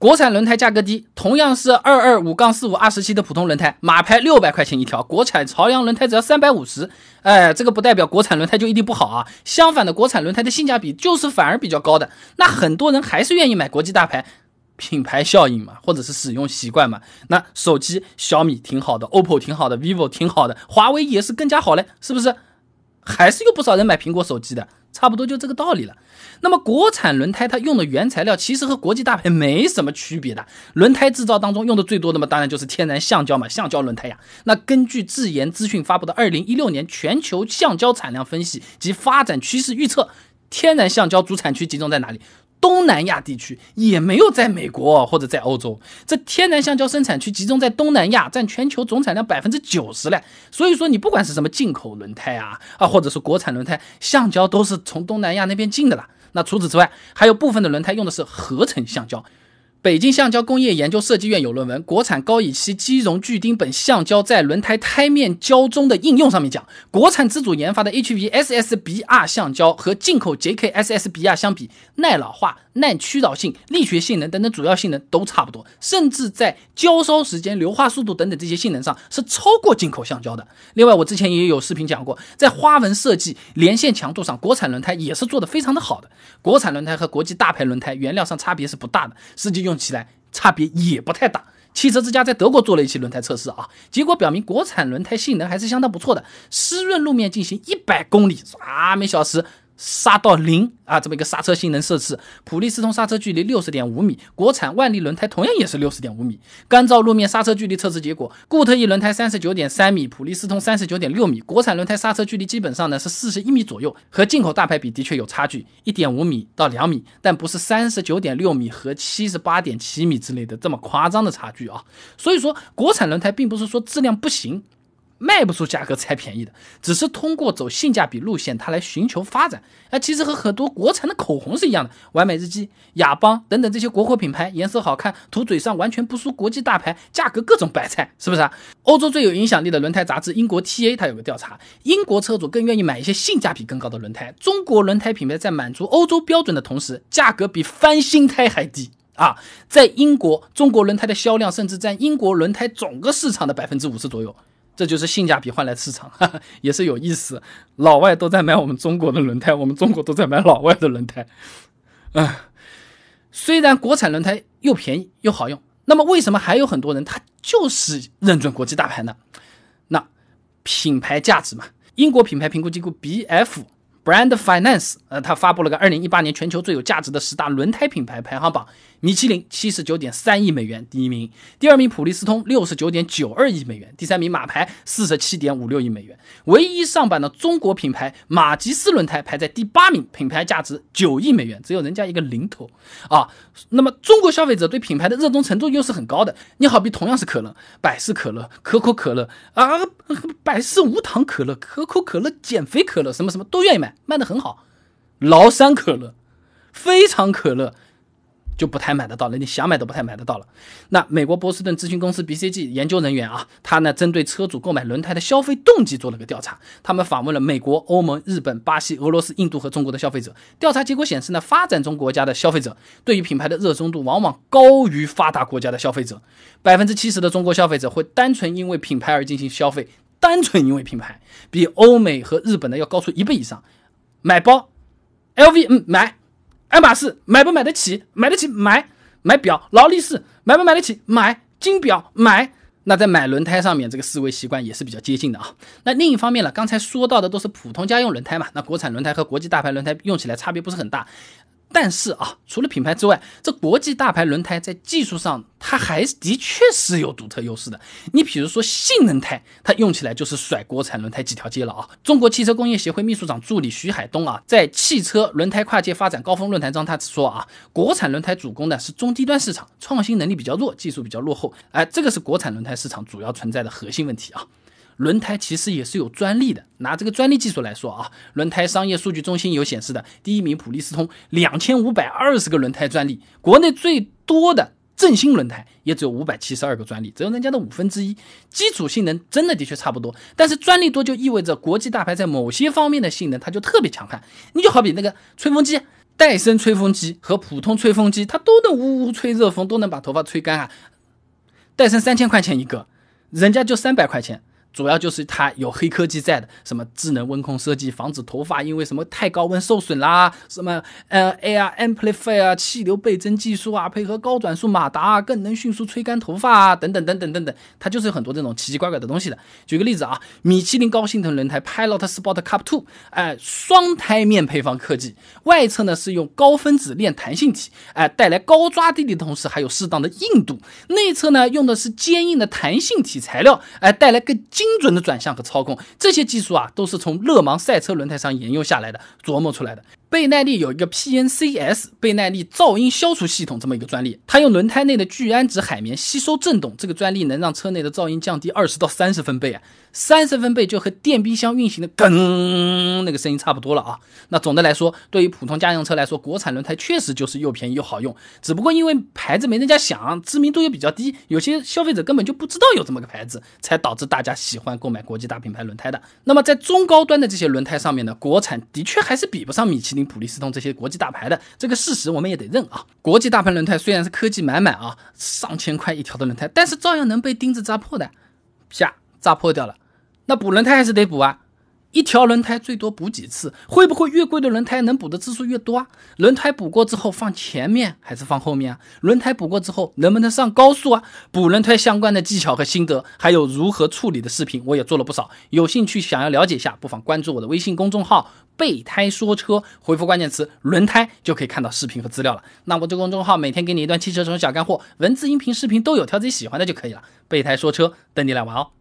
国产轮胎价格低，同样是二二五杠四五二十七的普通轮胎，马牌六百块钱一条，国产朝阳轮胎只要三百五十。哎，这个不代表国产轮胎就一定不好啊，相反的，国产轮胎的性价比就是反而比较高的。那很多人还是愿意买国际大牌，品牌效应嘛，或者是使用习惯嘛。那手机小米挺好的，OPPO 挺好的，vivo 挺好的，华为也是更加好嘞，是不是？还是有不少人买苹果手机的。差不多就这个道理了。那么国产轮胎它用的原材料其实和国际大牌没什么区别的。轮胎制造当中用的最多的嘛，当然就是天然橡胶嘛，橡胶轮胎呀。那根据智研资讯发布的二零一六年全球橡胶产量分析及发展趋势预测，天然橡胶主产区集中在哪里？东南亚地区也没有在美国或者在欧洲，这天然橡胶生产区集中在东南亚，占全球总产量百分之九十嘞。所以说，你不管是什么进口轮胎啊啊，或者是国产轮胎，橡胶都是从东南亚那边进的了。那除此之外，还有部分的轮胎用的是合成橡胶。北京橡胶工业研究设计院有论文《国产高乙烯基溶聚丁苯橡胶在轮胎胎面胶中的应用》，上面讲，国产自主研发的 HVSSBR 橡胶和进口 JKSSBR 相比，耐老化、耐屈导性、力学性能等等主要性能都差不多，甚至在焦烧时间、硫化速度等等这些性能上是超过进口橡胶的。另外，我之前也有视频讲过，在花纹设计、连线强度上，国产轮胎也是做的非常的好的。国产轮胎和国际大牌轮胎原料上差别是不大的，实际用。用起来差别也不太大。汽车之家在德国做了一期轮胎测试啊，结果表明国产轮胎性能还是相当不错的。湿润路面进行一百公里啊每小时。刹到零啊，这么一个刹车性能测试，普利司通刹车距离六十点五米，国产万力轮胎同样也是六十点五米。干燥路面刹车距离测试结果，固特异轮胎三十九点三米，普利司通三十九点六米，国产轮胎刹车距离基本上呢是四十一米左右，和进口大牌比的确有差距，一点五米到两米，但不是三十九点六米和七十八点七米之类的这么夸张的差距啊。所以说，国产轮胎并不是说质量不行。卖不出价格才便宜的，只是通过走性价比路线，它来寻求发展。哎，其实和很多国产的口红是一样的，完美日记、雅邦等等这些国货品牌，颜色好看，涂嘴上完全不输国际大牌，价格各种白菜，是不是啊？欧洲最有影响力的轮胎杂志英国 TA 它有个调查，英国车主更愿意买一些性价比更高的轮胎。中国轮胎品牌在满足欧洲标准的同时，价格比翻新胎还低啊！在英国，中国轮胎的销量甚至占英国轮胎整个市场的百分之五十左右。这就是性价比换来市场，哈哈，也是有意思。老外都在买我们中国的轮胎，我们中国都在买老外的轮胎。嗯，虽然国产轮胎又便宜又好用，那么为什么还有很多人他就是认准国际大牌呢？那品牌价值嘛，英国品牌评估机构 BF。Brand Finance，呃，他发布了个二零一八年全球最有价值的十大轮胎品牌排行榜，米其林七十九点三亿美元第一名，第二名普利司通六十九点九二亿美元，第三名马牌四十七点五六亿美元，唯一上榜的中国品牌马吉斯轮胎排在第八名，品牌价值九亿美元，只有人家一个零头啊。那么中国消费者对品牌的热衷程度又是很高的，你好比同样是可乐，百事可乐、可口可乐啊，百事无糖可乐、可口可乐减肥可乐，什么什么都愿意买。卖的很好，崂山可乐、非常可乐就不太买得到了，你想买都不太买得到了。那美国波士顿咨询公司 BCG 研究人员啊，他呢针对车主购买轮胎的消费动机做了个调查，他们访问了美国、欧盟、日本、巴西、俄罗斯、印度和中国的消费者。调查结果显示呢，发展中国家的消费者对于品牌的热衷度往往高于发达国家的消费者。百分之七十的中国消费者会单纯因为品牌而进行消费，单纯因为品牌比欧美和日本的要高出一倍以上。买包，LV，嗯，买；爱马仕，买不买得起？买得起，买；买表，劳力士，买不买得起？买金表，买。那在买轮胎上面，这个思维习惯也是比较接近的啊。那另一方面呢，刚才说到的都是普通家用轮胎嘛，那国产轮胎和国际大牌轮胎用起来差别不是很大。但是啊，除了品牌之外，这国际大牌轮胎在技术上，它还是的确是有独特优势的。你比如说性能胎，它用起来就是甩国产轮胎几条街了啊！中国汽车工业协会秘书长助理徐海东啊，在汽车轮胎跨界发展高峰论坛上，他说啊，国产轮胎主攻的是中低端市场，创新能力比较弱，技术比较落后。哎，这个是国产轮胎市场主要存在的核心问题啊。轮胎其实也是有专利的。拿这个专利技术来说啊，轮胎商业数据中心有显示的，第一名普利司通两千五百二十个轮胎专利，国内最多的正新轮胎也只有五百七十二个专利，只有人家的五分之一。基础性能真的的确差不多，但是专利多就意味着国际大牌在某些方面的性能它就特别强悍。你就好比那个吹风机，戴森吹风机和普通吹风机，它都能呜呜吹热风，都能把头发吹干啊。戴森三千块钱一个，人家就三百块钱。主要就是它有黑科技在的，什么智能温控设计，防止头发因为什么太高温受损啦，什么呃 Air Amplifier 气流倍增技术啊，配合高转速马达，更能迅速吹干头发啊，等等等等等等，它就是有很多这种奇奇怪怪的东西的。举个例子啊，米其林高性能轮胎 Pilot Sport Cup Two，哎，双胎面配方科技，外侧呢是用高分子链弹性体，哎，带来高抓地力的同时还有适当的硬度，内侧呢用的是坚硬的弹性体材料，哎，带来更精精准的转向和操控，这些技术啊，都是从勒芒赛车轮胎上沿用下来的，琢磨出来的。倍耐力有一个 PNCS 倍耐力噪音消除系统这么一个专利，它用轮胎内的聚氨酯海绵吸收震动，这个专利能让车内的噪音降低二十到三十分贝啊，三十分贝就和电冰箱运行的噔那个声音差不多了啊。那总的来说，对于普通家用车来说，国产轮胎确实就是又便宜又好用，只不过因为牌子没人家响，知名度也比较低，有些消费者根本就不知道有这么个牌子，才导致大家喜欢购买国际大品牌轮胎的。那么在中高端的这些轮胎上面呢，国产的确还是比不上米其林。普利司通这些国际大牌的这个事实我们也得认啊。国际大牌轮胎虽然是科技满满啊，上千块一条的轮胎，但是照样能被钉子扎破的，啪扎破掉了。那补轮胎还是得补啊。一条轮胎最多补几次？会不会越贵的轮胎能补的次数越多啊？轮胎补过之后放前面还是放后面啊？轮胎补过之后能不能上高速啊？补轮胎相关的技巧和心得，还有如何处理的视频，我也做了不少。有兴趣想要了解一下，不妨关注我的微信公众号“备胎说车”，回复关键词“轮胎”就可以看到视频和资料了。那我这公众号每天给你一段汽车使用小干货，文字、音频、视频都有，挑自己喜欢的就可以了。备胎说车，等你来玩哦。